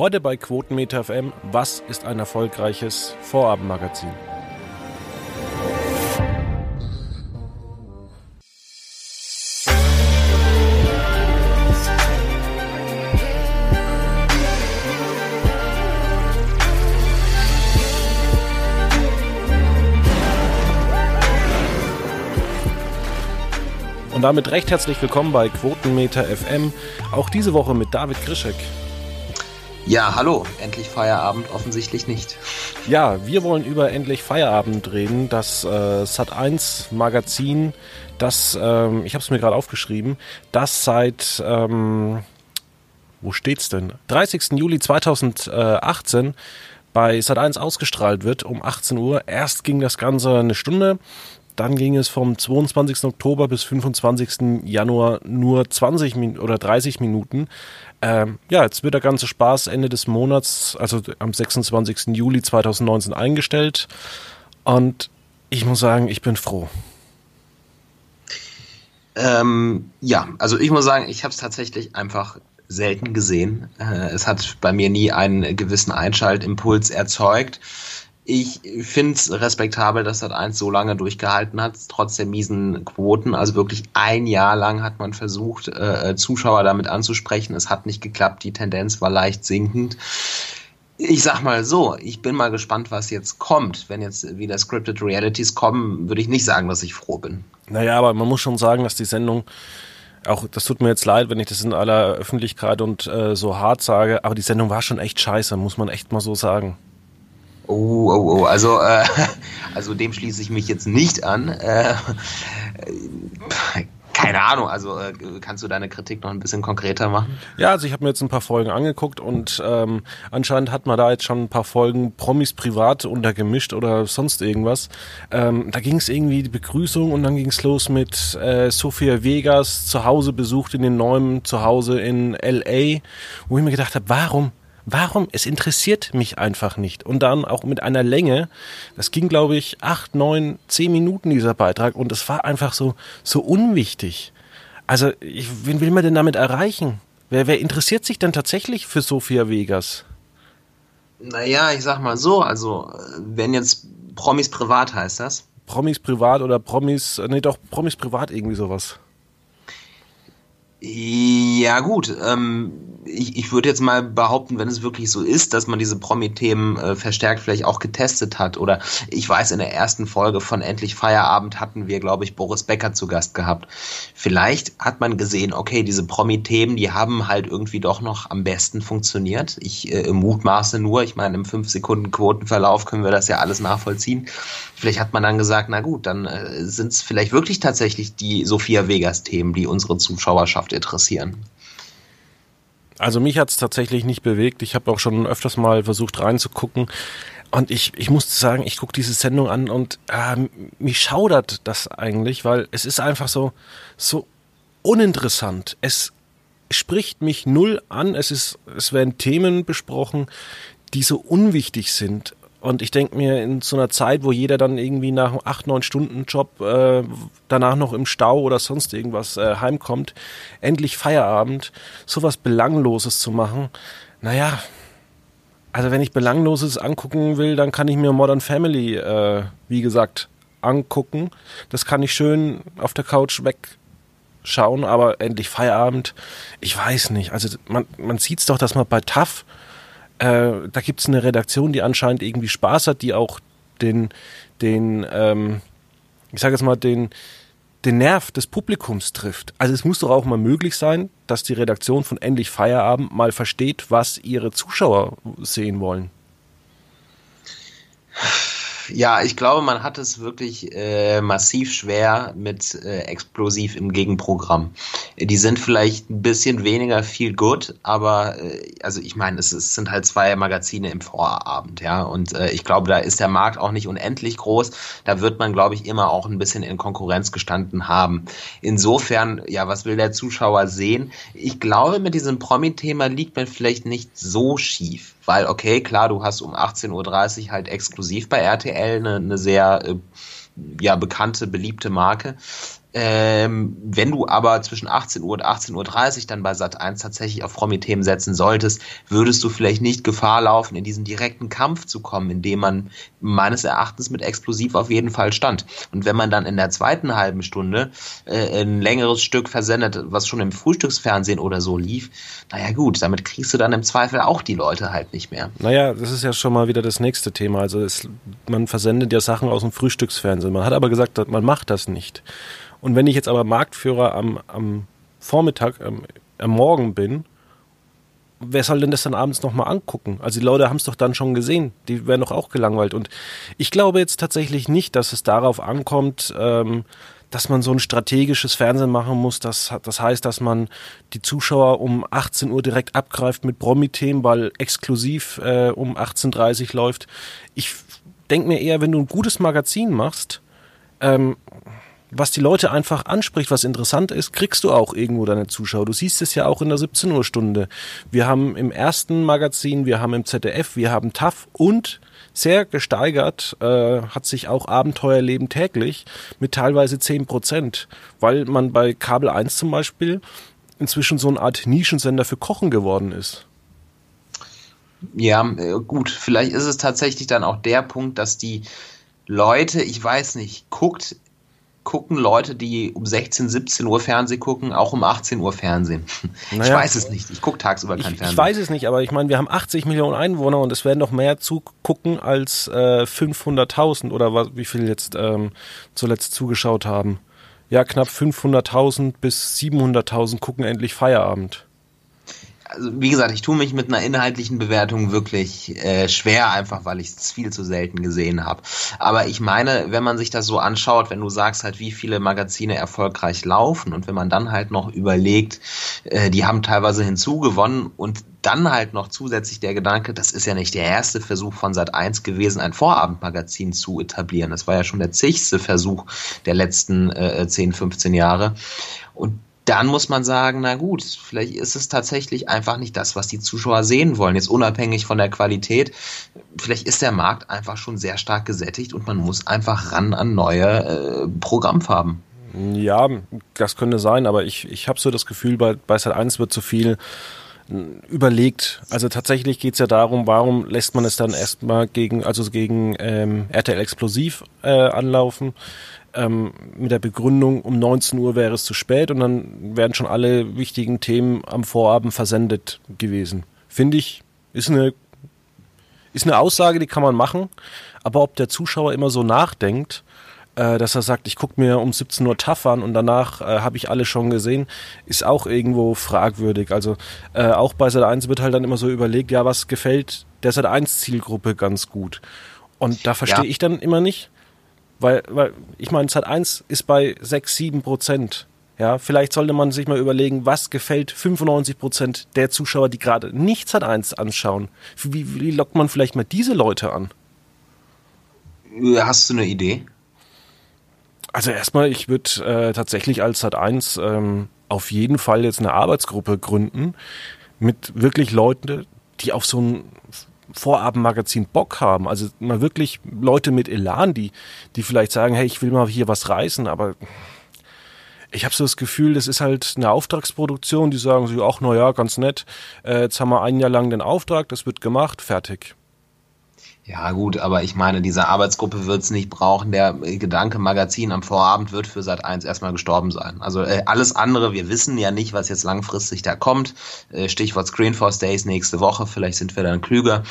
Heute bei Quotenmeter FM, was ist ein erfolgreiches Vorabendmagazin? Und damit recht herzlich willkommen bei Quotenmeter FM. Auch diese Woche mit David Grischek. Ja, hallo. Endlich Feierabend offensichtlich nicht. Ja, wir wollen über Endlich Feierabend reden. Das äh, Sat1 Magazin, das, ähm, ich habe es mir gerade aufgeschrieben, das seit, ähm, wo steht's denn? 30. Juli 2018 bei Sat1 ausgestrahlt wird um 18 Uhr. Erst ging das Ganze eine Stunde, dann ging es vom 22. Oktober bis 25. Januar nur 20 Min oder 30 Minuten. Ähm, ja, jetzt wird der ganze Spaß Ende des Monats, also am 26. Juli 2019 eingestellt. Und ich muss sagen, ich bin froh. Ähm, ja, also ich muss sagen, ich habe es tatsächlich einfach selten gesehen. Äh, es hat bei mir nie einen gewissen Einschaltimpuls erzeugt ich finde es respektabel, dass das eins so lange durchgehalten hat, trotz der miesen Quoten. Also wirklich ein Jahr lang hat man versucht, äh, Zuschauer damit anzusprechen. Es hat nicht geklappt, die Tendenz war leicht sinkend. Ich sag mal so, ich bin mal gespannt, was jetzt kommt. Wenn jetzt wieder Scripted Realities kommen, würde ich nicht sagen, dass ich froh bin. Naja, aber man muss schon sagen, dass die Sendung auch das tut mir jetzt leid, wenn ich das in aller Öffentlichkeit und äh, so hart sage, aber die Sendung war schon echt scheiße, muss man echt mal so sagen. Oh, oh, oh, also, äh, also dem schließe ich mich jetzt nicht an. Äh, keine Ahnung, also äh, kannst du deine Kritik noch ein bisschen konkreter machen? Ja, also ich habe mir jetzt ein paar Folgen angeguckt und ähm, anscheinend hat man da jetzt schon ein paar Folgen Promis privat untergemischt oder sonst irgendwas. Ähm, da ging es irgendwie die Begrüßung und dann ging es los mit äh, Sophia Vegas zu Hause besucht in den neuen Zuhause in LA, wo ich mir gedacht habe, warum Warum? Es interessiert mich einfach nicht. Und dann auch mit einer Länge, das ging, glaube ich, acht, neun, zehn Minuten dieser Beitrag und es war einfach so, so unwichtig. Also, ich, wen will man denn damit erreichen? Wer, wer interessiert sich denn tatsächlich für Sophia Vegas? Naja, ich sag mal so, also, wenn jetzt Promis privat heißt das? Promis privat oder Promis, nee, doch, Promis privat irgendwie sowas. Ja, gut. Ähm, ich, ich würde jetzt mal behaupten, wenn es wirklich so ist, dass man diese Promi-Themen äh, verstärkt vielleicht auch getestet hat. Oder ich weiß, in der ersten Folge von Endlich Feierabend hatten wir, glaube ich, Boris Becker zu Gast gehabt. Vielleicht hat man gesehen, okay, diese Promi-Themen, die haben halt irgendwie doch noch am besten funktioniert. Ich äh, mutmaße nur, ich meine, im 5-Sekunden-Quotenverlauf können wir das ja alles nachvollziehen. Vielleicht hat man dann gesagt, na gut, dann äh, sind es vielleicht wirklich tatsächlich die Sophia Vegas-Themen, die unsere Zuschauerschaft interessieren. Also mich hat es tatsächlich nicht bewegt. Ich habe auch schon öfters mal versucht reinzugucken. Und ich, ich muss sagen, ich gucke diese Sendung an und äh, mich schaudert das eigentlich, weil es ist einfach so, so uninteressant. Es spricht mich null an. Es ist, es werden Themen besprochen, die so unwichtig sind. Und ich denke mir, in so einer Zeit, wo jeder dann irgendwie nach einem 8, 9 Stunden Job äh, danach noch im Stau oder sonst irgendwas äh, heimkommt, endlich Feierabend, sowas Belangloses zu machen, naja, also wenn ich Belangloses angucken will, dann kann ich mir Modern Family, äh, wie gesagt, angucken. Das kann ich schön auf der Couch wegschauen, aber endlich Feierabend, ich weiß nicht. Also man, man sieht's doch, dass man bei TAF äh, da gibt es eine Redaktion, die anscheinend irgendwie Spaß hat, die auch den, den, ähm, ich sage jetzt mal, den, den Nerv des Publikums trifft. Also es muss doch auch mal möglich sein, dass die Redaktion von Endlich Feierabend mal versteht, was ihre Zuschauer sehen wollen. Ja, ich glaube, man hat es wirklich äh, massiv schwer mit äh, Explosiv im Gegenprogramm. Die sind vielleicht ein bisschen weniger viel good, aber äh, also ich meine, es, es, sind halt zwei Magazine im Vorabend, ja. Und äh, ich glaube, da ist der Markt auch nicht unendlich groß. Da wird man, glaube ich, immer auch ein bisschen in Konkurrenz gestanden haben. Insofern, ja, was will der Zuschauer sehen? Ich glaube, mit diesem Promi-Thema liegt man vielleicht nicht so schief weil, okay, klar, du hast um 18.30 Uhr halt exklusiv bei RTL eine, eine sehr äh, ja, bekannte, beliebte Marke. Ähm, wenn du aber zwischen 18 Uhr und 18.30 Uhr dann bei Sat 1 tatsächlich auf Promi-Themen setzen solltest, würdest du vielleicht nicht Gefahr laufen, in diesen direkten Kampf zu kommen, in dem man meines Erachtens mit Explosiv auf jeden Fall stand. Und wenn man dann in der zweiten halben Stunde äh, ein längeres Stück versendet, was schon im Frühstücksfernsehen oder so lief, naja gut, damit kriegst du dann im Zweifel auch die Leute halt nicht mehr. Naja, das ist ja schon mal wieder das nächste Thema. Also es, man versendet ja Sachen aus dem Frühstücksfernsehen. Man hat aber gesagt, man macht das nicht. Und wenn ich jetzt aber Marktführer am, am Vormittag, am, am Morgen bin, wer soll denn das dann abends nochmal angucken? Also die Leute haben es doch dann schon gesehen, die werden doch auch gelangweilt. Und ich glaube jetzt tatsächlich nicht, dass es darauf ankommt, ähm, dass man so ein strategisches Fernsehen machen muss. Das, das heißt, dass man die Zuschauer um 18 Uhr direkt abgreift mit Promi-Themen, weil exklusiv äh, um 18.30 Uhr läuft. Ich denke mir eher, wenn du ein gutes Magazin machst, ähm, was die Leute einfach anspricht, was interessant ist, kriegst du auch irgendwo deine Zuschauer. Du siehst es ja auch in der 17 Uhr Stunde. Wir haben im ersten Magazin, wir haben im ZDF, wir haben TAF und sehr gesteigert äh, hat sich auch Abenteuerleben täglich mit teilweise 10 Prozent, weil man bei Kabel 1 zum Beispiel inzwischen so eine Art Nischensender für Kochen geworden ist. Ja, äh, gut, vielleicht ist es tatsächlich dann auch der Punkt, dass die Leute, ich weiß nicht, guckt gucken Leute, die um 16, 17 Uhr Fernsehen gucken, auch um 18 Uhr Fernsehen? Naja, ich weiß es nicht. Ich gucke tagsüber kein ich, Fernsehen. Ich weiß es nicht, aber ich meine, wir haben 80 Millionen Einwohner und es werden noch mehr zugucken als äh, 500.000 oder was, wie viel jetzt ähm, zuletzt zugeschaut haben. Ja, knapp 500.000 bis 700.000 gucken endlich Feierabend also wie gesagt, ich tue mich mit einer inhaltlichen Bewertung wirklich äh, schwer, einfach weil ich es viel zu selten gesehen habe. Aber ich meine, wenn man sich das so anschaut, wenn du sagst halt, wie viele Magazine erfolgreich laufen und wenn man dann halt noch überlegt, äh, die haben teilweise hinzugewonnen und dann halt noch zusätzlich der Gedanke, das ist ja nicht der erste Versuch von Sat 1 gewesen, ein Vorabendmagazin zu etablieren. Das war ja schon der zigste Versuch der letzten äh, 10, 15 Jahre. Und dann muss man sagen, na gut, vielleicht ist es tatsächlich einfach nicht das, was die Zuschauer sehen wollen. Jetzt unabhängig von der Qualität, vielleicht ist der Markt einfach schon sehr stark gesättigt und man muss einfach ran an neue äh, Programmfarben. Ja, das könnte sein, aber ich, ich habe so das Gefühl, bei, bei Sat 1 wird zu viel hm, überlegt. Also tatsächlich geht es ja darum, warum lässt man es dann erstmal gegen, also gegen ähm, RTL Explosiv äh, anlaufen ähm, mit der Begründung, um 19 Uhr wäre es zu spät und dann wären schon alle wichtigen Themen am Vorabend versendet gewesen. Finde ich, ist eine, ist eine Aussage, die kann man machen, aber ob der Zuschauer immer so nachdenkt, äh, dass er sagt, ich gucke mir um 17 Uhr TAF an und danach äh, habe ich alle schon gesehen, ist auch irgendwo fragwürdig. Also äh, auch bei Sat 1 wird halt dann immer so überlegt, ja, was gefällt der Sat 1 Zielgruppe ganz gut. Und da verstehe ja. ich dann immer nicht, weil, weil ich meine, Sat 1 ist bei 6, 7 Prozent. Ja, vielleicht sollte man sich mal überlegen, was gefällt 95 Prozent der Zuschauer, die gerade nicht Sat 1 anschauen. Wie, wie lockt man vielleicht mal diese Leute an? Hast du eine Idee? Also erstmal, ich würde äh, tatsächlich als Sat 1 ähm, auf jeden Fall jetzt eine Arbeitsgruppe gründen mit wirklich Leuten, die auf so ein Vorabendmagazin Bock haben. Also mal wirklich Leute mit Elan, die, die vielleicht sagen, hey, ich will mal hier was reißen, aber ich habe so das Gefühl, das ist halt eine Auftragsproduktion, die sagen so, ach na ja, ganz nett, äh, jetzt haben wir ein Jahr lang den Auftrag, das wird gemacht, fertig. Ja, gut, aber ich meine, diese Arbeitsgruppe wird es nicht brauchen. Der Gedanke Magazin am Vorabend wird für Sat 1 erstmal gestorben sein. Also äh, alles andere, wir wissen ja nicht, was jetzt langfristig da kommt. Äh, Stichwort Screenforce Days nächste Woche, vielleicht sind wir dann klüger.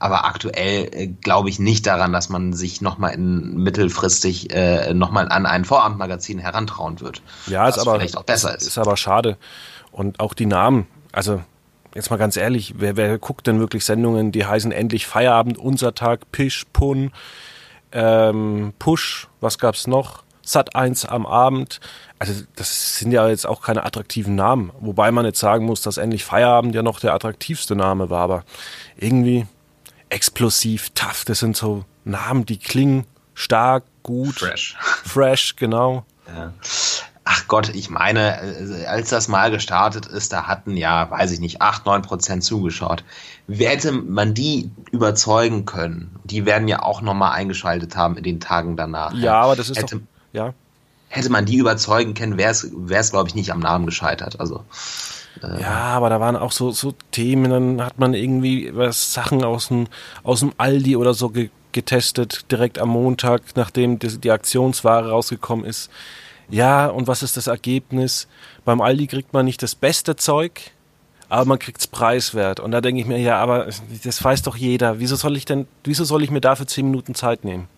Aber aktuell äh, glaube ich nicht daran, dass man sich nochmal in mittelfristig äh, nochmal an ein Vorabendmagazin herantrauen wird. Ja, ist aber vielleicht auch besser ist. Ist aber schade. Und auch die Namen, also jetzt mal ganz ehrlich, wer, wer guckt denn wirklich Sendungen, die heißen endlich Feierabend, unser Tag, Pisch, Pun, ähm, Push, was gab's noch? Sat 1 am Abend. Also das sind ja jetzt auch keine attraktiven Namen. Wobei man jetzt sagen muss, dass endlich Feierabend ja noch der attraktivste Name war. Aber irgendwie explosiv, tough, das sind so Namen, die klingen stark, gut. Fresh. Fresh, genau. Ja. Ach Gott, ich meine, äh, als das mal gestartet ist, da hatten ja, weiß ich nicht, acht, neun Prozent zugeschaut. Wie hätte man die überzeugen können? Die werden ja auch nochmal eingeschaltet haben in den Tagen danach. Ja, aber das ist hätte, doch, ja. hätte man die überzeugen können, wäre es, glaube ich, nicht am Namen gescheitert. Also äh, ja, aber da waren auch so, so Themen, dann hat man irgendwie was Sachen aus dem, aus dem Aldi oder so ge getestet, direkt am Montag, nachdem die, die Aktionsware rausgekommen ist. Ja, und was ist das Ergebnis? Beim Aldi kriegt man nicht das beste Zeug, aber man kriegt es preiswert. Und da denke ich mir, ja, aber das weiß doch jeder. Wieso soll ich denn, wieso soll ich mir dafür zehn Minuten Zeit nehmen?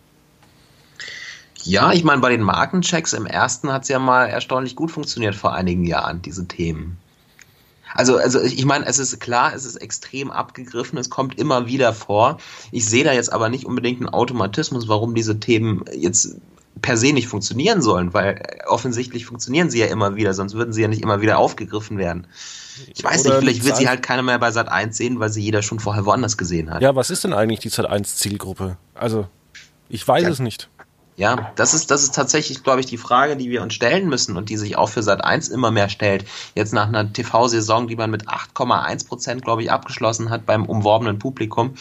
Ja, ich meine, bei den Markenchecks im ersten hat es ja mal erstaunlich gut funktioniert vor einigen Jahren, diese Themen. Also, also ich meine, es ist klar, es ist extrem abgegriffen, es kommt immer wieder vor. Ich sehe da jetzt aber nicht unbedingt einen Automatismus, warum diese Themen jetzt per se nicht funktionieren sollen, weil offensichtlich funktionieren sie ja immer wieder, sonst würden sie ja nicht immer wieder aufgegriffen werden. Ich weiß Oder nicht, vielleicht wird sie halt keiner mehr bei Sat 1 sehen, weil sie jeder schon vorher woanders gesehen hat. Ja, was ist denn eigentlich die Sat 1 Zielgruppe? Also, ich weiß ja. es nicht. Ja, das ist, das ist tatsächlich, glaube ich, die Frage, die wir uns stellen müssen und die sich auch für Sat 1 immer mehr stellt. Jetzt nach einer TV-Saison, die man mit 8,1 Prozent, glaube ich, abgeschlossen hat beim umworbenen Publikum,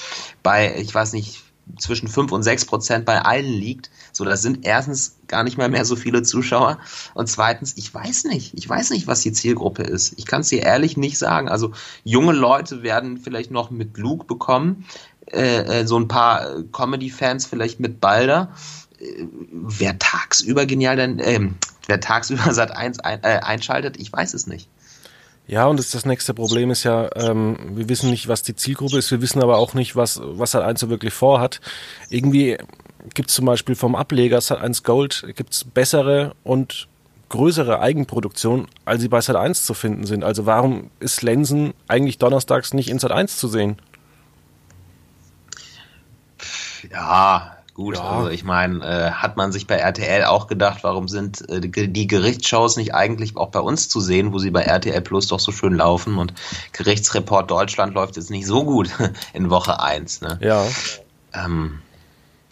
bei, ich weiß nicht, zwischen 5 und 6 Prozent bei allen liegt. So, das sind erstens gar nicht mal mehr so viele Zuschauer. Und zweitens, ich weiß nicht. Ich weiß nicht, was die Zielgruppe ist. Ich kann es dir ehrlich nicht sagen. Also, junge Leute werden vielleicht noch mit Luke bekommen. Äh, äh so ein paar Comedy-Fans vielleicht mit Balder wer tagsüber genial denn, äh, wer tagsüber Sat 1 ein, äh, einschaltet, ich weiß es nicht. Ja, und das, das nächste Problem ist ja, ähm, wir wissen nicht, was die Zielgruppe ist, wir wissen aber auch nicht, was, was Sat 1 so wirklich vorhat. Irgendwie gibt es zum Beispiel vom Ableger Sat 1 Gold gibt's bessere und größere Eigenproduktion, als sie bei Sat 1 zu finden sind. Also warum ist Lensen eigentlich donnerstags nicht in Sat 1 zu sehen? Ja, Gut, ja. also ich meine, äh, hat man sich bei RTL auch gedacht, warum sind äh, die Gerichtsshows nicht eigentlich auch bei uns zu sehen, wo sie bei RTL Plus doch so schön laufen und Gerichtsreport Deutschland läuft jetzt nicht so gut in Woche 1. Ne? Ja. Ähm,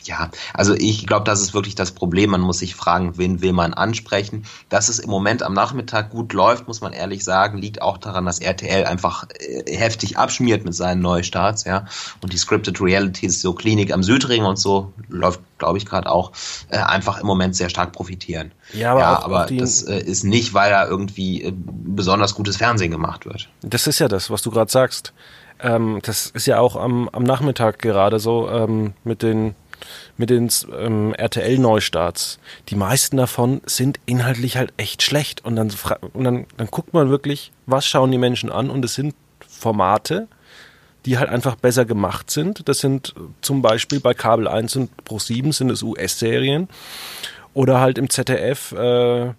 ja, also ich glaube, das ist wirklich das Problem. Man muss sich fragen, wen will man ansprechen. Dass es im Moment am Nachmittag gut läuft, muss man ehrlich sagen, liegt auch daran, dass RTL einfach äh, heftig abschmiert mit seinen Neustarts, ja. Und die Scripted Realities, so Klinik am Südring und so, läuft, glaube ich, gerade auch, äh, einfach im Moment sehr stark profitieren. Ja, aber, ja, aber das äh, ist nicht, weil da irgendwie äh, besonders gutes Fernsehen gemacht wird. Das ist ja das, was du gerade sagst. Ähm, das ist ja auch am, am Nachmittag gerade so ähm, mit den mit den ähm, RTL-Neustarts. Die meisten davon sind inhaltlich halt echt schlecht. Und dann, und dann, dann guckt man wirklich, was schauen die Menschen an. Und es sind Formate, die halt einfach besser gemacht sind. Das sind zum Beispiel bei Kabel 1 und Pro 7 sind es US-Serien. Oder halt im ZDF äh,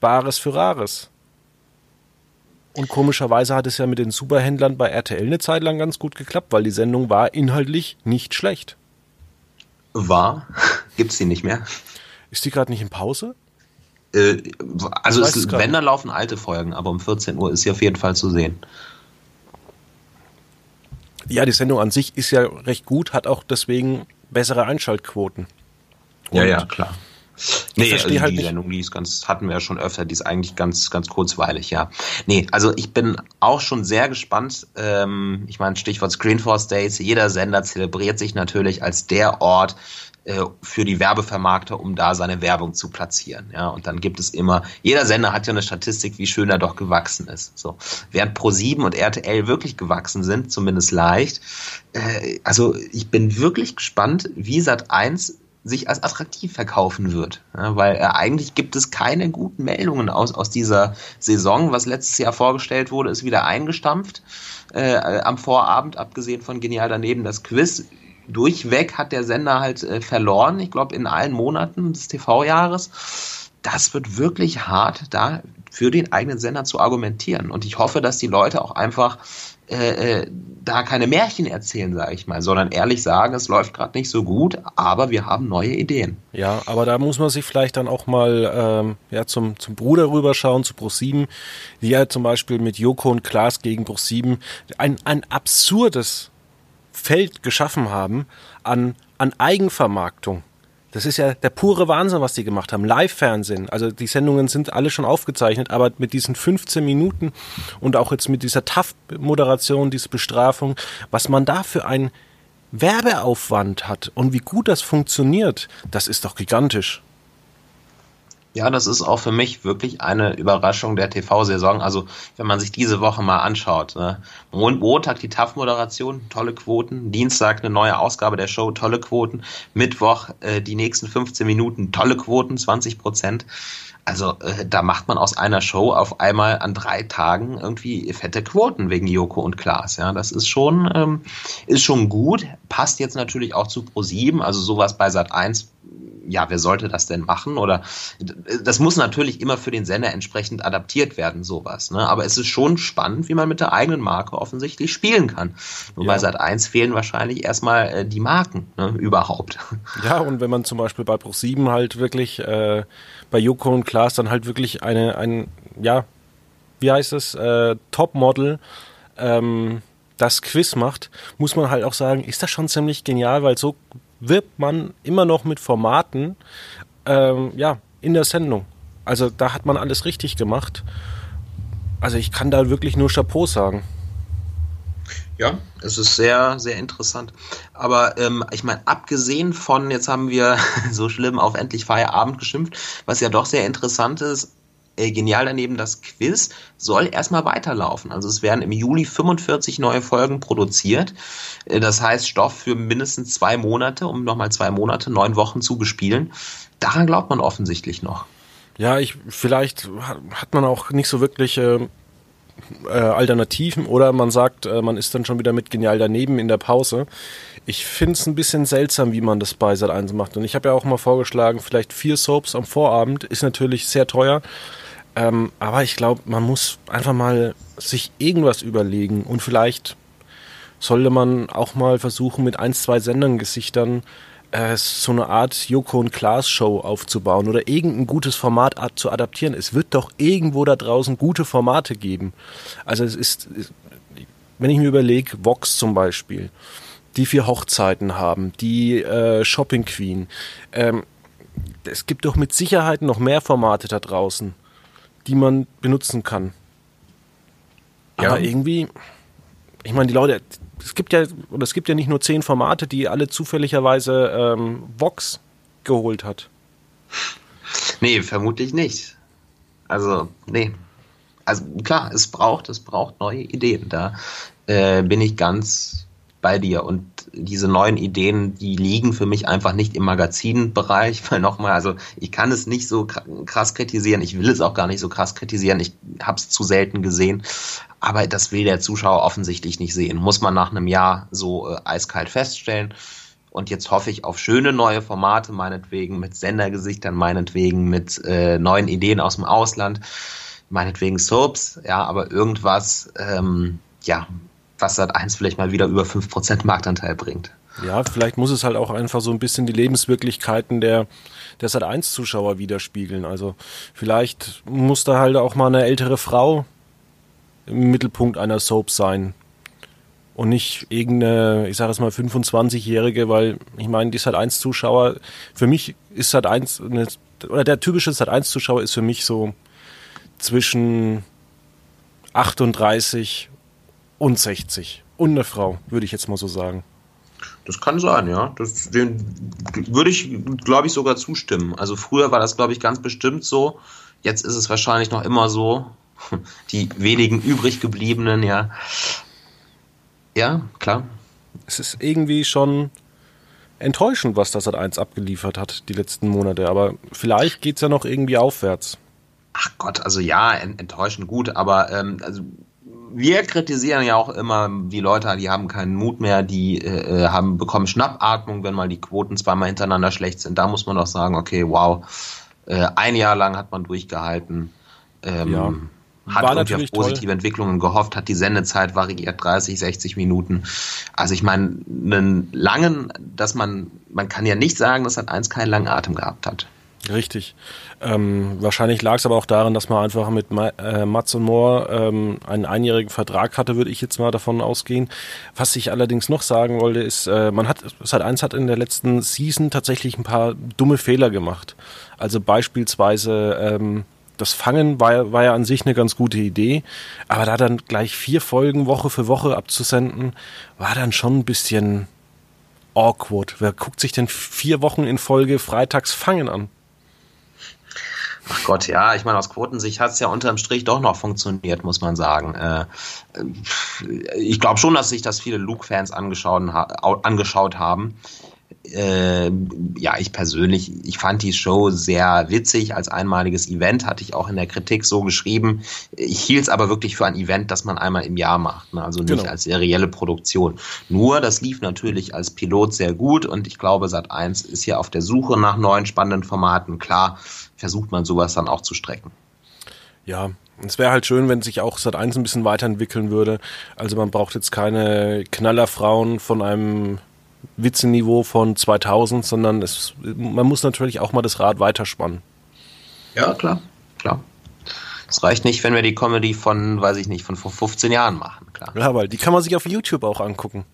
Bares für Rares. Und komischerweise hat es ja mit den Superhändlern bei RTL eine Zeit lang ganz gut geklappt, weil die Sendung war inhaltlich nicht schlecht war. Gibt's die nicht mehr? Ist die gerade nicht in Pause? Äh, also es, wenn, da laufen alte Folgen, aber um 14 Uhr ist sie auf jeden Fall zu sehen. Ja, die Sendung an sich ist ja recht gut, hat auch deswegen bessere Einschaltquoten. Und ja, ja, klar. Nee, also die halt Sendung, die ist ganz, hatten wir ja schon öfter, die ist eigentlich ganz, ganz kurzweilig, ja. Nee, also ich bin auch schon sehr gespannt. Ähm, ich meine, Stichwort Screenforce Days, jeder Sender zelebriert sich natürlich als der Ort, äh, für die Werbevermarkter, um da seine Werbung zu platzieren. Ja, und dann gibt es immer, jeder Sender hat ja eine Statistik, wie schön er doch gewachsen ist. So, während Pro7 und RTL wirklich gewachsen sind, zumindest leicht. Äh, also ich bin wirklich gespannt, wie Sat 1 sich als attraktiv verkaufen wird. Ja, weil äh, eigentlich gibt es keine guten Meldungen aus, aus dieser Saison. Was letztes Jahr vorgestellt wurde, ist wieder eingestampft äh, am Vorabend, abgesehen von Genial daneben das Quiz. Durchweg hat der Sender halt äh, verloren, ich glaube in allen Monaten des TV-Jahres. Das wird wirklich hart, da für den eigenen Sender zu argumentieren. Und ich hoffe, dass die Leute auch einfach äh, äh, da keine Märchen erzählen, sage ich mal, sondern ehrlich sagen, es läuft gerade nicht so gut, aber wir haben neue Ideen. Ja, aber da muss man sich vielleicht dann auch mal ähm, ja, zum, zum Bruder rüberschauen, zu Pro7, die ja zum Beispiel mit Joko und Klaas gegen Pro7 ein, ein absurdes Feld geschaffen haben an, an Eigenvermarktung. Das ist ja der pure Wahnsinn, was die gemacht haben. Live-Fernsehen. Also die Sendungen sind alle schon aufgezeichnet, aber mit diesen 15 Minuten und auch jetzt mit dieser TAF-Moderation, diese Bestrafung, was man da für ein Werbeaufwand hat und wie gut das funktioniert, das ist doch gigantisch. Ja, das ist auch für mich wirklich eine Überraschung der TV-Saison. Also, wenn man sich diese Woche mal anschaut. Ne? Montag die TAF-Moderation, tolle Quoten. Dienstag eine neue Ausgabe der Show, tolle Quoten. Mittwoch äh, die nächsten 15 Minuten, tolle Quoten, 20 Prozent. Also äh, da macht man aus einer Show auf einmal an drei Tagen irgendwie fette Quoten wegen Joko und Klaas. Ja, das ist schon ähm, ist schon gut. Passt jetzt natürlich auch zu Pro 7, also sowas bei Sat 1 ja, wer sollte das denn machen? Oder das muss natürlich immer für den Sender entsprechend adaptiert werden, sowas. Ne? Aber es ist schon spannend, wie man mit der eigenen Marke offensichtlich spielen kann. Nur ja. bei Sat 1 fehlen wahrscheinlich erstmal äh, die Marken ne? überhaupt. Ja, und wenn man zum Beispiel bei Pro 7 halt wirklich äh, bei Joko und Klaas dann halt wirklich eine, ein, ja, wie heißt es, äh, Topmodel ähm, das Quiz macht, muss man halt auch sagen, ist das schon ziemlich genial, weil so wirbt man immer noch mit Formaten ähm, ja, in der Sendung. Also da hat man alles richtig gemacht. Also ich kann da wirklich nur Chapeau sagen. Ja, es ist sehr, sehr interessant. Aber ähm, ich meine, abgesehen von, jetzt haben wir so schlimm auf endlich Feierabend geschimpft, was ja doch sehr interessant ist, äh, genial daneben, das Quiz soll erstmal weiterlaufen. Also es werden im Juli 45 neue Folgen produziert. Äh, das heißt Stoff für mindestens zwei Monate, um nochmal zwei Monate, neun Wochen zu bespielen. Daran glaubt man offensichtlich noch. Ja, ich vielleicht hat man auch nicht so wirklich äh, äh, Alternativen oder man sagt, äh, man ist dann schon wieder mit genial daneben in der Pause. Ich finde es ein bisschen seltsam, wie man das bei Sat 1 macht. Und ich habe ja auch mal vorgeschlagen, vielleicht vier Soaps am Vorabend ist natürlich sehr teuer. Ähm, aber ich glaube, man muss einfach mal sich irgendwas überlegen und vielleicht sollte man auch mal versuchen, mit ein, zwei Sendern-Gesichtern äh, so eine Art Joko und Klaas Show aufzubauen oder irgendein gutes Format zu adaptieren. Es wird doch irgendwo da draußen gute Formate geben. Also es ist, wenn ich mir überlege, Vox zum Beispiel, die vier Hochzeiten haben, die äh, Shopping Queen. Ähm, es gibt doch mit Sicherheit noch mehr Formate da draußen die man benutzen kann. Ja. Aber irgendwie, ich meine, die Leute, es gibt ja, oder es gibt ja nicht nur zehn Formate, die alle zufälligerweise ähm, Vox geholt hat. Nee, vermutlich nicht. Also, nee. Also klar, es braucht, es braucht neue Ideen. Da äh, bin ich ganz bei dir. Und diese neuen Ideen, die liegen für mich einfach nicht im Magazinbereich, weil nochmal, also ich kann es nicht so krass kritisieren, ich will es auch gar nicht so krass kritisieren, ich habe es zu selten gesehen, aber das will der Zuschauer offensichtlich nicht sehen. Muss man nach einem Jahr so äh, eiskalt feststellen. Und jetzt hoffe ich auf schöne neue Formate, meinetwegen mit Sendergesichtern, meinetwegen mit äh, neuen Ideen aus dem Ausland, meinetwegen Soaps, ja, aber irgendwas, ähm, ja, was Sat 1 vielleicht mal wieder über 5% Marktanteil bringt. Ja, vielleicht muss es halt auch einfach so ein bisschen die Lebenswirklichkeiten der, der Sat 1 Zuschauer widerspiegeln. Also vielleicht muss da halt auch mal eine ältere Frau im Mittelpunkt einer Soap sein. Und nicht irgendeine, ich sage es mal, 25-Jährige, weil ich meine, die Sat 1 Zuschauer, für mich ist Sat 1, eine, oder der typische Sat 1 Zuschauer ist für mich so zwischen 38 und 60. Und eine Frau, würde ich jetzt mal so sagen. Das kann sein, ja. Das, dem würde ich, glaube ich, sogar zustimmen. Also früher war das, glaube ich, ganz bestimmt so. Jetzt ist es wahrscheinlich noch immer so. Die wenigen übrig gebliebenen, ja. Ja, klar. Es ist irgendwie schon enttäuschend, was das Sat1 abgeliefert hat die letzten Monate. Aber vielleicht geht es ja noch irgendwie aufwärts. Ach Gott, also ja, enttäuschend gut, aber ähm, also wir kritisieren ja auch immer die Leute, die haben keinen Mut mehr, die äh, äh, haben bekommen Schnappatmung, wenn mal die Quoten zweimal hintereinander schlecht sind. Da muss man doch sagen, okay, wow, äh, ein Jahr lang hat man durchgehalten. Ähm, ja. Hat War irgendwie auf positive toll. Entwicklungen gehofft, hat die Sendezeit variiert, 30, 60 Minuten. Also ich meine, einen langen, dass man, man kann ja nicht sagen, dass hat eins keinen langen Atem gehabt hat. Richtig. Ähm, wahrscheinlich lag es aber auch daran, dass man einfach mit Ma äh, Mats und Moore ähm, einen einjährigen Vertrag hatte, würde ich jetzt mal davon ausgehen. Was ich allerdings noch sagen wollte, ist, äh, man hat, Sat 1 hat in der letzten Season tatsächlich ein paar dumme Fehler gemacht. Also beispielsweise ähm, das Fangen war, war ja an sich eine ganz gute Idee, aber da dann gleich vier Folgen Woche für Woche abzusenden, war dann schon ein bisschen awkward. Wer guckt sich denn vier Wochen in Folge freitags Fangen an? Ach Gott, ja, ich meine, aus Quotensicht hat es ja unterm Strich doch noch funktioniert, muss man sagen. Äh, ich glaube schon, dass sich das viele Luke-Fans angeschaut, angeschaut haben äh, ja, ich persönlich, ich fand die Show sehr witzig. Als einmaliges Event hatte ich auch in der Kritik so geschrieben. Ich hielt es aber wirklich für ein Event, das man einmal im Jahr macht, ne? also nicht genau. als serielle Produktion. Nur, das lief natürlich als Pilot sehr gut und ich glaube, Sat1 ist hier auf der Suche nach neuen spannenden Formaten. Klar, versucht man sowas dann auch zu strecken. Ja, es wäre halt schön, wenn sich auch Sat1 ein bisschen weiterentwickeln würde. Also man braucht jetzt keine Knallerfrauen von einem Witzeniveau von 2000, sondern es, man muss natürlich auch mal das Rad weiterspannen. Ja, klar, klar. Es reicht nicht, wenn wir die Comedy von, weiß ich nicht, von vor 15 Jahren machen, klar. Ja, weil die kann man sich auf YouTube auch angucken.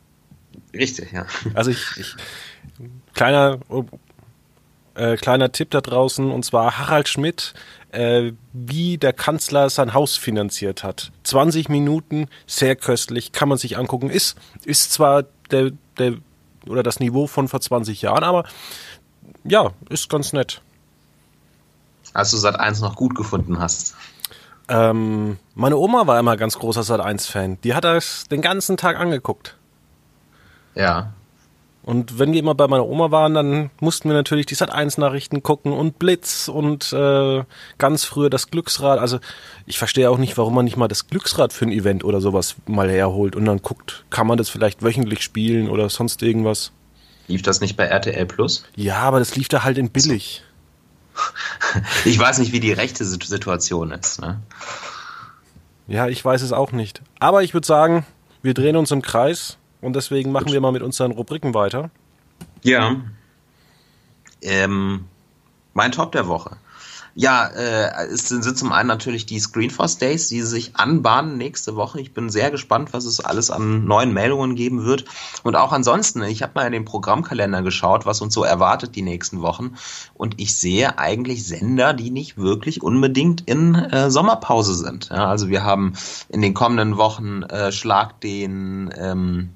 Richtig, ja. Also ich, ich kleiner, äh, kleiner Tipp da draußen, und zwar Harald Schmidt, äh, wie der Kanzler sein Haus finanziert hat. 20 Minuten, sehr köstlich, kann man sich angucken. Ist, ist zwar der, der oder das Niveau von vor 20 Jahren, aber ja, ist ganz nett. Als du Sat 1 noch gut gefunden hast. Ähm, meine Oma war immer ganz großer Sat 1-Fan. Die hat das den ganzen Tag angeguckt. Ja. Und wenn wir immer bei meiner Oma waren, dann mussten wir natürlich die Sat1-Nachrichten gucken und Blitz und äh, ganz früher das Glücksrad. Also ich verstehe auch nicht, warum man nicht mal das Glücksrad für ein Event oder sowas mal herholt und dann guckt, kann man das vielleicht wöchentlich spielen oder sonst irgendwas. Lief das nicht bei RTL Plus? Ja, aber das lief da halt in billig. ich weiß nicht, wie die rechte Situation ist. Ne? Ja, ich weiß es auch nicht. Aber ich würde sagen, wir drehen uns im Kreis. Und deswegen machen Gut. wir mal mit unseren Rubriken weiter. Ja. Ähm, mein Top der Woche. Ja, äh, es sind zum einen natürlich die Screenforce Days, die sich anbahnen nächste Woche. Ich bin sehr gespannt, was es alles an neuen Meldungen geben wird. Und auch ansonsten, ich habe mal in den Programmkalender geschaut, was uns so erwartet die nächsten Wochen. Und ich sehe eigentlich Sender, die nicht wirklich unbedingt in äh, Sommerpause sind. Ja, also wir haben in den kommenden Wochen äh, Schlag den ähm,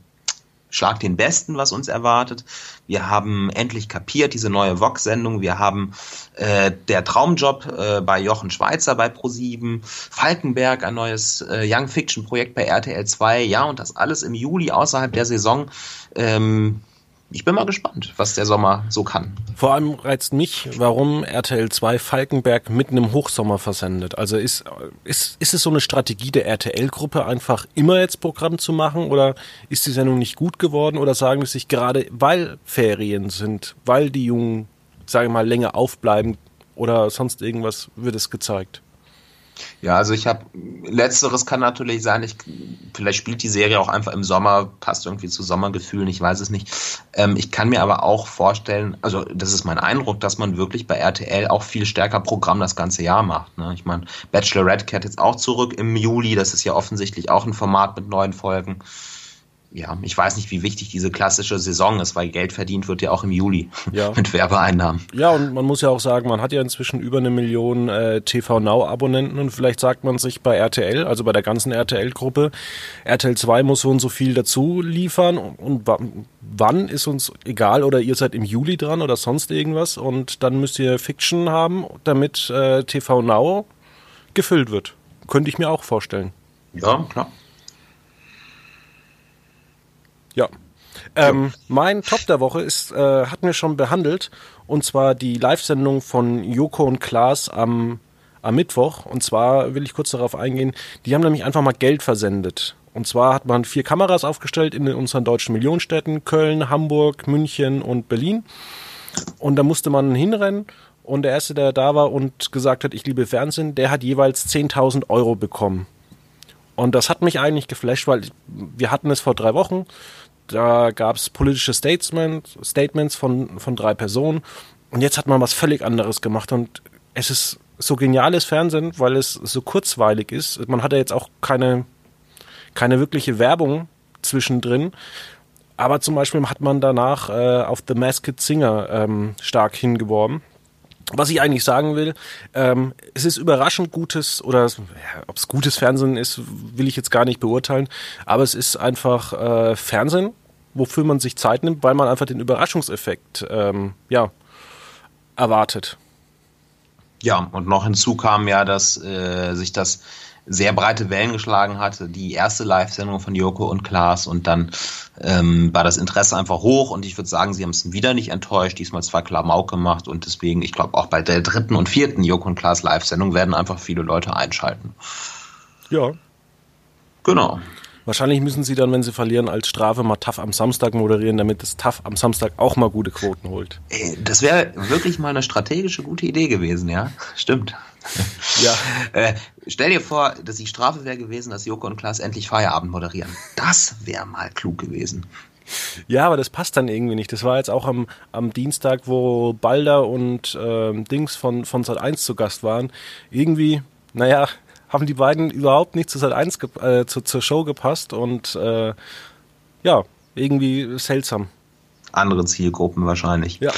Schlag den Besten, was uns erwartet. Wir haben endlich kapiert, diese neue Vox-Sendung. Wir haben äh, der Traumjob äh, bei Jochen Schweizer bei Pro7, Falkenberg, ein neues äh, Young Fiction-Projekt bei RTL 2. Ja, und das alles im Juli außerhalb der Saison. Ähm, ich bin mal gespannt, was der Sommer so kann. Vor allem reizt mich, warum RTL 2 Falkenberg mitten im Hochsommer versendet. Also ist, ist, ist es so eine Strategie der RTL-Gruppe, einfach immer jetzt Programm zu machen oder ist die Sendung nicht gut geworden oder sagen sie sich gerade, weil Ferien sind, weil die Jungen, sage ich mal, länger aufbleiben oder sonst irgendwas, wird es gezeigt? Ja, also ich habe letzteres kann natürlich sein, ich, vielleicht spielt die Serie auch einfach im Sommer, passt irgendwie zu Sommergefühlen, ich weiß es nicht. Ähm, ich kann mir aber auch vorstellen, also das ist mein Eindruck, dass man wirklich bei RTL auch viel stärker Programm das ganze Jahr macht. Ne? Ich meine, Bachelorette kehrt jetzt auch zurück im Juli, das ist ja offensichtlich auch ein Format mit neuen Folgen ja, ich weiß nicht, wie wichtig diese klassische Saison ist, weil Geld verdient wird ja auch im Juli ja. mit Werbeeinnahmen. Ja, und man muss ja auch sagen, man hat ja inzwischen über eine Million äh, TV Now Abonnenten und vielleicht sagt man sich bei RTL, also bei der ganzen RTL-Gruppe, RTL 2 muss so und so viel dazu liefern und wann ist uns egal oder ihr seid im Juli dran oder sonst irgendwas und dann müsst ihr Fiction haben, damit äh, TV Now gefüllt wird. Könnte ich mir auch vorstellen. Ja, klar. Ja. Ähm, mein Top der Woche ist, äh, hatten wir schon behandelt, und zwar die Live-Sendung von Joko und Klaas am, am Mittwoch. Und zwar will ich kurz darauf eingehen, die haben nämlich einfach mal Geld versendet. Und zwar hat man vier Kameras aufgestellt in unseren deutschen Millionenstädten, Köln, Hamburg, München und Berlin. Und da musste man hinrennen und der Erste, der da war und gesagt hat, ich liebe Fernsehen, der hat jeweils 10.000 Euro bekommen. Und das hat mich eigentlich geflasht, weil wir hatten es vor drei Wochen. Da gab es politische Statement, Statements von, von drei Personen. Und jetzt hat man was völlig anderes gemacht. Und es ist so geniales Fernsehen, weil es so kurzweilig ist. Man hat ja jetzt auch keine, keine wirkliche Werbung zwischendrin. Aber zum Beispiel hat man danach äh, auf The Masked Singer ähm, stark hingeworben. Was ich eigentlich sagen will, ähm, es ist überraschend gutes oder ja, ob es gutes Fernsehen ist, will ich jetzt gar nicht beurteilen, aber es ist einfach äh, Fernsehen, wofür man sich Zeit nimmt, weil man einfach den Überraschungseffekt ähm, ja, erwartet. Ja, und noch hinzu kam ja, dass äh, sich das sehr breite Wellen geschlagen hatte. Die erste Live-Sendung von Joko und Klaas und dann ähm, war das Interesse einfach hoch und ich würde sagen, sie haben es wieder nicht enttäuscht. Diesmal zwar Klamauk gemacht und deswegen, ich glaube, auch bei der dritten und vierten Joko und Klaas Live-Sendung werden einfach viele Leute einschalten. Ja. Genau. Wahrscheinlich müssen sie dann, wenn sie verlieren, als Strafe mal TAF am Samstag moderieren, damit das TAF am Samstag auch mal gute Quoten holt. Ey, das wäre wirklich mal eine strategische gute Idee gewesen, ja? Stimmt. Ja. Äh, stell dir vor, dass die Strafe wäre gewesen, dass Joko und Klaas endlich Feierabend moderieren. Das wäre mal klug gewesen. Ja, aber das passt dann irgendwie nicht. Das war jetzt auch am, am Dienstag, wo Balder und ähm, Dings von, von Sat 1 zu Gast waren. Irgendwie, naja, haben die beiden überhaupt nicht zu Sat 1 äh, zu, zur Show gepasst und äh, ja, irgendwie seltsam. Andere Zielgruppen wahrscheinlich. Ja.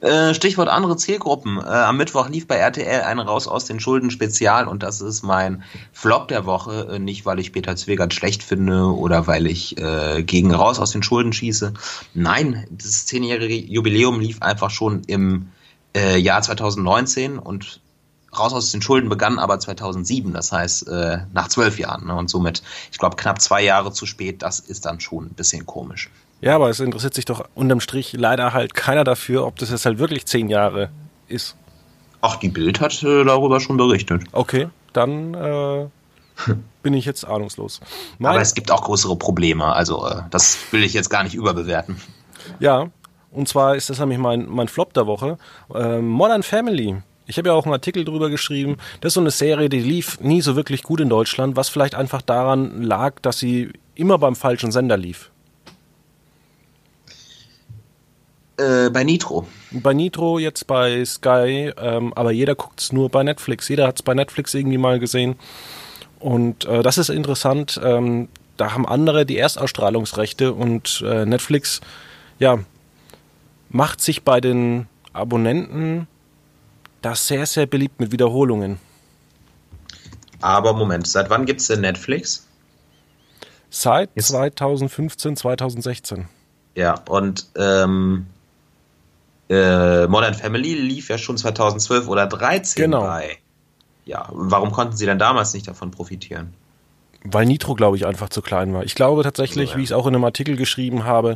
Äh, Stichwort andere Zielgruppen. Äh, am Mittwoch lief bei RTL eine raus aus den Schulden Spezial und das ist mein Flop der Woche. Äh, nicht, weil ich Peter Zwegert schlecht finde oder weil ich gegen raus aus den Schulden schieße. Nein, das zehnjährige Jubiläum lief einfach schon im Jahr 2019 und raus aus den Schulden begann aber 2007, das heißt nach zwölf Jahren. Ne? Und somit, ich glaube, knapp zwei Jahre zu spät, das ist dann schon ein bisschen komisch. Ja, aber es interessiert sich doch unterm Strich leider halt keiner dafür, ob das jetzt halt wirklich zehn Jahre ist. Ach, die Bild hat äh, darüber schon berichtet. Okay, dann äh, bin ich jetzt ahnungslos. Mein aber es gibt auch größere Probleme, also äh, das will ich jetzt gar nicht überbewerten. Ja, und zwar ist das nämlich mein, mein Flop der Woche. Äh, Modern Family ich habe ja auch einen Artikel drüber geschrieben. Das ist so eine Serie, die lief nie so wirklich gut in Deutschland, was vielleicht einfach daran lag, dass sie immer beim falschen Sender lief. Äh, bei Nitro. Bei Nitro, jetzt bei Sky, ähm, aber jeder guckt es nur bei Netflix. Jeder hat es bei Netflix irgendwie mal gesehen. Und äh, das ist interessant. Ähm, da haben andere die Erstausstrahlungsrechte und äh, Netflix, ja, macht sich bei den Abonnenten das ist sehr, sehr beliebt mit Wiederholungen. Aber Moment, seit wann gibt es denn Netflix? Seit Jetzt. 2015, 2016. Ja, und ähm, äh, Modern Family lief ja schon 2012 oder 2013 genau. bei. Ja, warum konnten sie denn damals nicht davon profitieren? Weil Nitro, glaube ich, einfach zu klein war. Ich glaube tatsächlich, ja. wie ich es auch in einem Artikel geschrieben habe,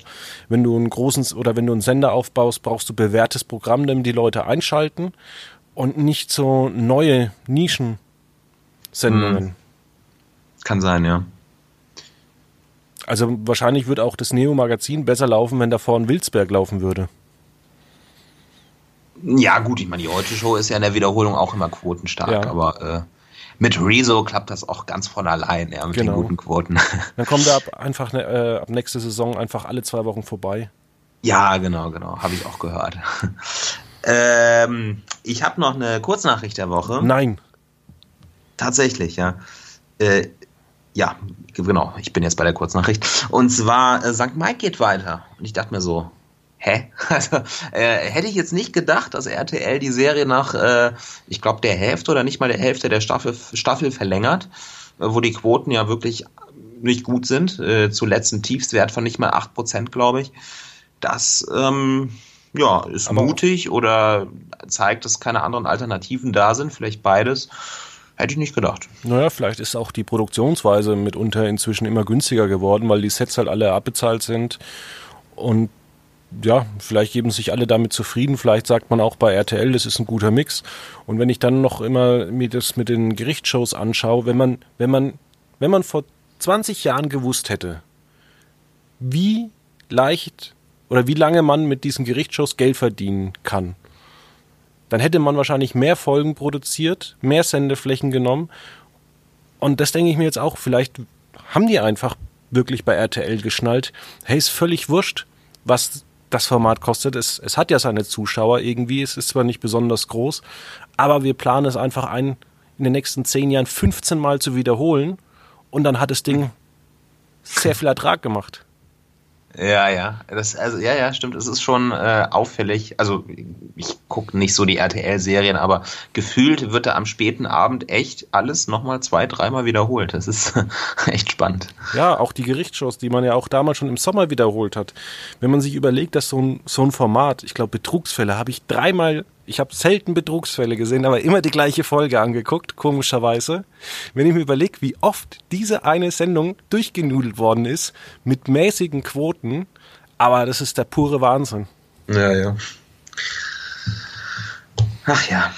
wenn du einen großen oder wenn du einen Sender aufbaust, brauchst du bewährtes Programm, damit die Leute einschalten und nicht so neue Nischensendungen. Hm. Kann sein, ja. Also wahrscheinlich würde auch das Neo-Magazin besser laufen, wenn davor ein Wilsberg laufen würde. Ja, gut, ich meine, die heute Show ist ja in der Wiederholung auch immer quotenstark, ja. aber äh, mit Rezo klappt das auch ganz von allein, ja, mit genau. den guten Quoten. Dann kommt er ab, einfach ne, äh, ab nächste Saison einfach alle zwei Wochen vorbei. Ja, genau, genau, habe ich auch gehört. Ähm, ich habe noch eine Kurznachricht der Woche. Nein. Tatsächlich, ja. Äh, ja, genau. Ich bin jetzt bei der Kurznachricht. Und zwar, äh, St. Mike geht weiter. Und ich dachte mir so, hä? Also, äh, hätte ich jetzt nicht gedacht, dass RTL die Serie nach, äh, ich glaube, der Hälfte oder nicht mal der Hälfte der Staffel, Staffel verlängert, äh, wo die Quoten ja wirklich nicht gut sind. Äh, zuletzt ein Tiefstwert von nicht mal 8%, glaube ich. Das, ähm, ja, ist Aber mutig oder zeigt, dass keine anderen Alternativen da sind, vielleicht beides. Hätte ich nicht gedacht. Naja, vielleicht ist auch die Produktionsweise mitunter inzwischen immer günstiger geworden, weil die Sets halt alle abbezahlt sind. Und ja, vielleicht geben sich alle damit zufrieden. Vielleicht sagt man auch bei RTL, das ist ein guter Mix. Und wenn ich dann noch immer mir das mit den Gerichtsshows anschaue, wenn man, wenn man, wenn man vor 20 Jahren gewusst hätte, wie leicht oder wie lange man mit diesen Gerichtsshows Geld verdienen kann. Dann hätte man wahrscheinlich mehr Folgen produziert, mehr Sendeflächen genommen. Und das denke ich mir jetzt auch, vielleicht haben die einfach wirklich bei RTL geschnallt, hey, ist völlig wurscht, was das Format kostet. Es, es hat ja seine Zuschauer irgendwie, es ist zwar nicht besonders groß, aber wir planen es einfach ein, in den nächsten zehn Jahren 15 Mal zu wiederholen und dann hat das Ding sehr viel Ertrag gemacht. Ja, ja. Das, also, ja, ja, stimmt. Es ist schon äh, auffällig. Also, ich gucke nicht so die RTL-Serien, aber gefühlt wird da am späten Abend echt alles nochmal zwei, dreimal wiederholt. Das ist echt spannend. Ja, auch die Gerichtsshows, die man ja auch damals schon im Sommer wiederholt hat. Wenn man sich überlegt, dass so ein, so ein Format, ich glaube, Betrugsfälle habe ich dreimal Ich habe selten Betrugsfälle gesehen, aber immer die gleiche Folge angeguckt, komischerweise. Wenn ich mir überlege, wie oft diese eine Sendung durchgenudelt worden ist, mit mäßigen Quoten, aber das ist der pure Wahnsinn. Ja, ja. Ach ja.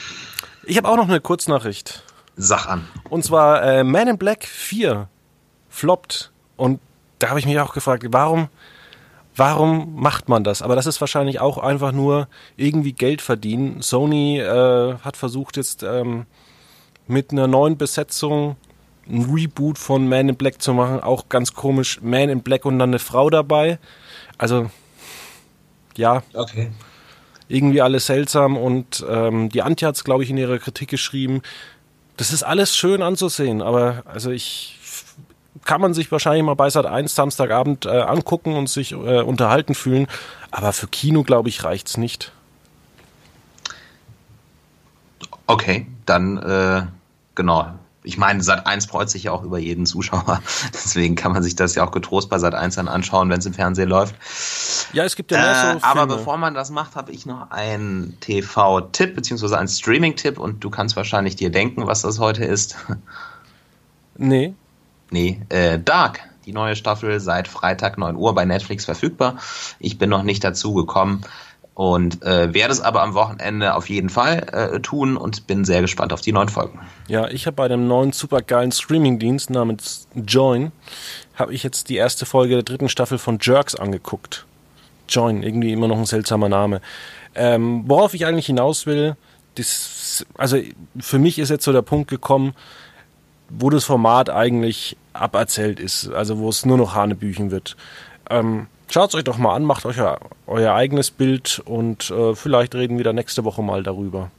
Ich habe auch noch eine Kurznachricht. Sach an. Und zwar äh, Man in Black 4 floppt. Und da habe ich mich auch gefragt, warum, warum macht man das? Aber das ist wahrscheinlich auch einfach nur irgendwie Geld verdienen. Sony äh, hat versucht jetzt ähm, mit einer neuen Besetzung ein Reboot von Man in Black zu machen. Auch ganz komisch, Man in Black und dann eine Frau dabei. Also, ja. Okay. Irgendwie alles seltsam und ähm, die Antje hat es, glaube ich, in ihrer Kritik geschrieben. Das ist alles schön anzusehen, aber also ich kann man sich wahrscheinlich mal bei Sat 1 Samstagabend äh, angucken und sich äh, unterhalten fühlen. Aber für Kino, glaube ich, reicht's nicht. Okay, dann äh, genau. Ich meine, Sat 1 freut sich ja auch über jeden Zuschauer. Deswegen kann man sich das ja auch getrost bei Sat 1 dann anschauen, wenn es im Fernsehen läuft. Ja, es gibt ja mehr so Äh, aber bevor man das macht, habe ich noch einen TV-Tipp, beziehungsweise einen Streaming-Tipp und du kannst wahrscheinlich dir denken, was das heute ist. Nee. Nee, äh, Dark. Die neue Staffel seit Freitag 9 Uhr bei Netflix verfügbar. Ich bin noch nicht dazu gekommen und äh, werde es aber am Wochenende auf jeden Fall äh, tun und bin sehr gespannt auf die neuen Folgen. Ja, ich habe bei dem neuen supergeilen Streamingdienst namens Join habe ich jetzt die erste Folge der dritten Staffel von Jerks angeguckt. Join, irgendwie immer noch ein seltsamer Name. Ähm, worauf ich eigentlich hinaus will, das, also für mich ist jetzt so der Punkt gekommen, wo das Format eigentlich aberzählt ist, also wo es nur noch Hanebüchen wird. Ähm, Schaut es euch doch mal an, macht euch euer, euer eigenes Bild und äh, vielleicht reden wir da nächste Woche mal darüber.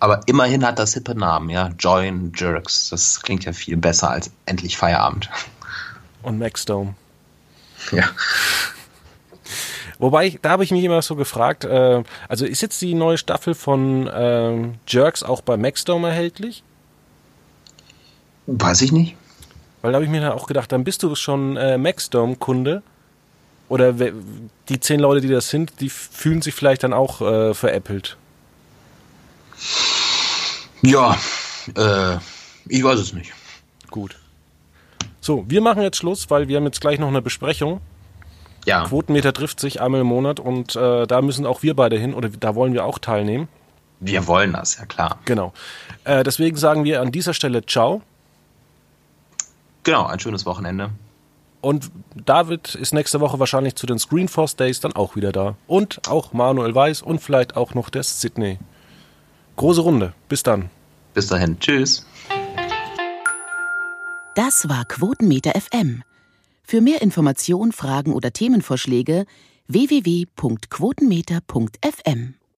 Aber immerhin hat das hippe Namen, ja. Join Jerks. Das klingt ja viel besser als endlich Feierabend. Und Maxdome. Ja. Wobei, da habe ich mich immer so gefragt, äh, also ist jetzt die neue Staffel von ähm, Jerks auch bei Maxdome erhältlich? Weiß ich nicht. Weil da habe ich mir dann auch gedacht, dann bist du schon äh, Maxdome-Kunde. Oder die zehn Leute, die das sind, die fühlen sich vielleicht dann auch äh, veräppelt. Ja, äh, ich weiß es nicht. Gut. So, wir machen jetzt Schluss, weil wir haben jetzt gleich noch eine Besprechung. Ja, Quotenmeter trifft sich einmal im Monat und äh, da müssen auch wir beide hin oder da wollen wir auch teilnehmen. wir wollen das, ja klar. Genau. Äh, deswegen sagen wir an dieser Stelle Ciao. Genau, ein schönes Wochenende. Und David ist nächste Woche wahrscheinlich zu den Screenforce Days dann auch wieder da. Und auch Manuel Weiß und vielleicht auch noch der Sydney. Große Runde. Bis dann. Bis dahin, tschüss. Das war Quotenmeter FM. Für mehr Informationen, Fragen oder Themenvorschläge www.quotenmeter.fm.